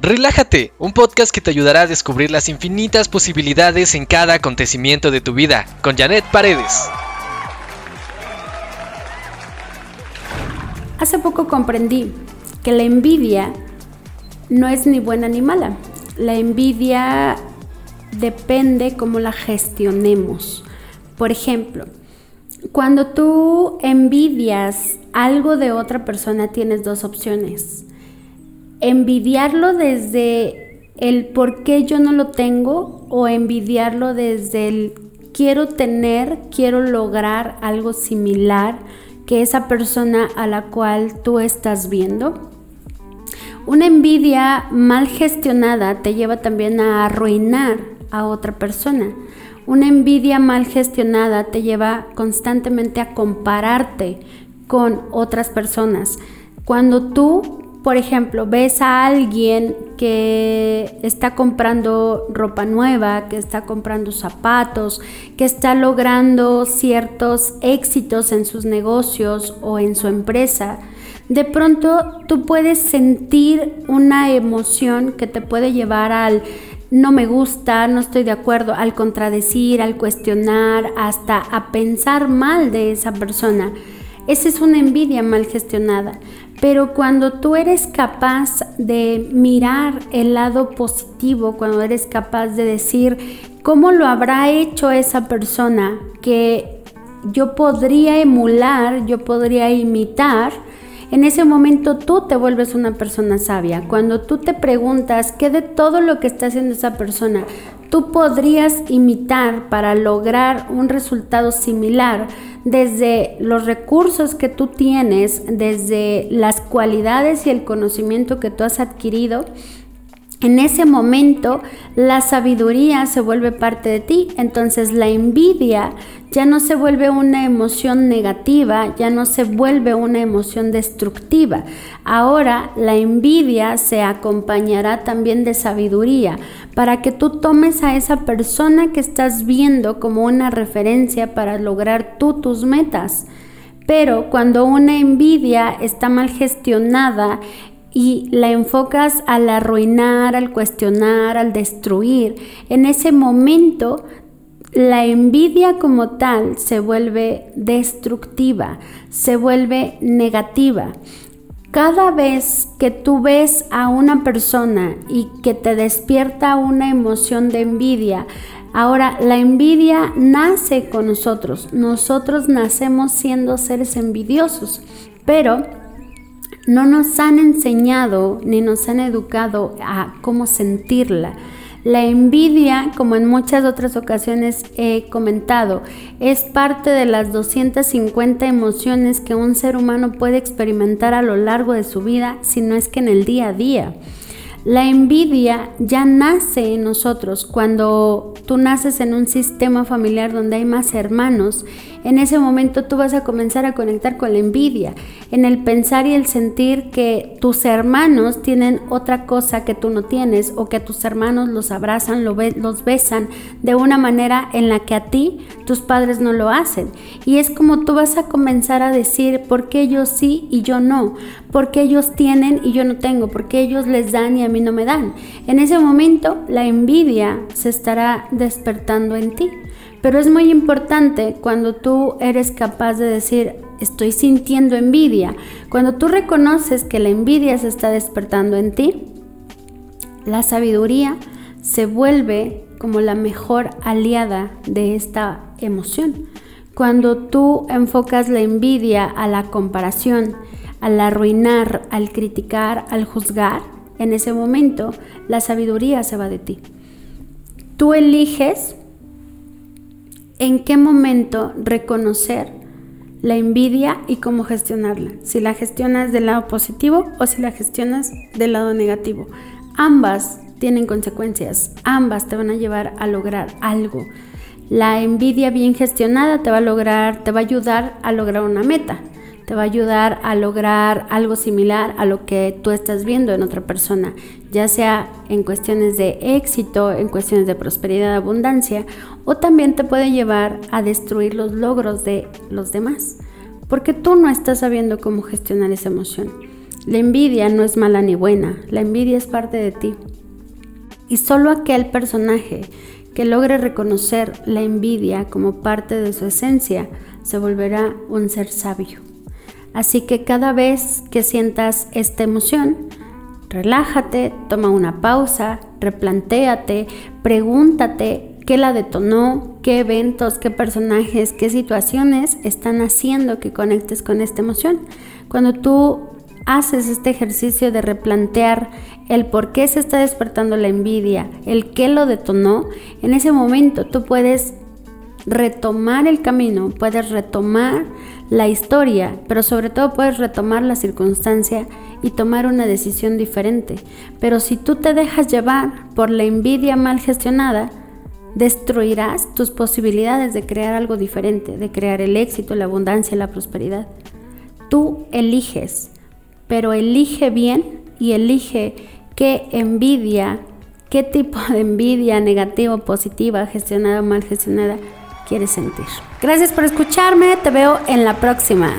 Relájate, un podcast que te ayudará a descubrir las infinitas posibilidades en cada acontecimiento de tu vida, con Janet Paredes. Hace poco comprendí que la envidia no es ni buena ni mala. La envidia depende cómo la gestionemos. Por ejemplo, cuando tú envidias algo de otra persona tienes dos opciones envidiarlo desde el por qué yo no lo tengo o envidiarlo desde el quiero tener, quiero lograr algo similar que esa persona a la cual tú estás viendo. Una envidia mal gestionada te lleva también a arruinar a otra persona. Una envidia mal gestionada te lleva constantemente a compararte con otras personas. Cuando tú por ejemplo, ves a alguien que está comprando ropa nueva, que está comprando zapatos, que está logrando ciertos éxitos en sus negocios o en su empresa, de pronto tú puedes sentir una emoción que te puede llevar al no me gusta, no estoy de acuerdo, al contradecir, al cuestionar, hasta a pensar mal de esa persona. Esa es una envidia mal gestionada. Pero cuando tú eres capaz de mirar el lado positivo, cuando eres capaz de decir cómo lo habrá hecho esa persona que yo podría emular, yo podría imitar, en ese momento tú te vuelves una persona sabia. Cuando tú te preguntas qué de todo lo que está haciendo esa persona tú podrías imitar para lograr un resultado similar desde los recursos que tú tienes, desde las cualidades y el conocimiento que tú has adquirido, en ese momento la sabiduría se vuelve parte de ti, entonces la envidia ya no se vuelve una emoción negativa, ya no se vuelve una emoción destructiva. Ahora la envidia se acompañará también de sabiduría para que tú tomes a esa persona que estás viendo como una referencia para lograr tú tus metas. Pero cuando una envidia está mal gestionada, y la enfocas al arruinar, al cuestionar, al destruir, en ese momento la envidia como tal se vuelve destructiva, se vuelve negativa. Cada vez que tú ves a una persona y que te despierta una emoción de envidia, ahora la envidia nace con nosotros. Nosotros nacemos siendo seres envidiosos, pero no nos han enseñado ni nos han educado a cómo sentirla. La envidia, como en muchas otras ocasiones he comentado, es parte de las 250 emociones que un ser humano puede experimentar a lo largo de su vida, si no es que en el día a día. La envidia ya nace en nosotros cuando tú naces en un sistema familiar donde hay más hermanos. En ese momento tú vas a comenzar a conectar con la envidia, en el pensar y el sentir que tus hermanos tienen otra cosa que tú no tienes o que tus hermanos los abrazan, los besan de una manera en la que a ti tus padres no lo hacen. Y es como tú vas a comenzar a decir, ¿por qué ellos sí y yo no? ¿Por qué ellos tienen y yo no tengo? ¿Por qué ellos les dan y a mí no me dan. En ese momento la envidia se estará despertando en ti. Pero es muy importante cuando tú eres capaz de decir, estoy sintiendo envidia. Cuando tú reconoces que la envidia se está despertando en ti, la sabiduría se vuelve como la mejor aliada de esta emoción. Cuando tú enfocas la envidia a la comparación, al arruinar, al criticar, al juzgar, en ese momento la sabiduría se va de ti. Tú eliges en qué momento reconocer la envidia y cómo gestionarla. Si la gestionas del lado positivo o si la gestionas del lado negativo. Ambas tienen consecuencias, ambas te van a llevar a lograr algo. La envidia bien gestionada te va a lograr, te va a ayudar a lograr una meta te va a ayudar a lograr algo similar a lo que tú estás viendo en otra persona, ya sea en cuestiones de éxito, en cuestiones de prosperidad, abundancia, o también te puede llevar a destruir los logros de los demás, porque tú no estás sabiendo cómo gestionar esa emoción. La envidia no es mala ni buena, la envidia es parte de ti. Y solo aquel personaje que logre reconocer la envidia como parte de su esencia se volverá un ser sabio. Así que cada vez que sientas esta emoción, relájate, toma una pausa, replantéate, pregúntate qué la detonó, qué eventos, qué personajes, qué situaciones están haciendo que conectes con esta emoción. Cuando tú haces este ejercicio de replantear el por qué se está despertando la envidia, el qué lo detonó, en ese momento tú puedes retomar el camino, puedes retomar la historia, pero sobre todo puedes retomar la circunstancia y tomar una decisión diferente. Pero si tú te dejas llevar por la envidia mal gestionada, destruirás tus posibilidades de crear algo diferente, de crear el éxito, la abundancia, la prosperidad. Tú eliges, pero elige bien y elige qué envidia, qué tipo de envidia negativa positiva, gestionada o mal gestionada, quieres sentir. Gracias por escucharme, te veo en la próxima.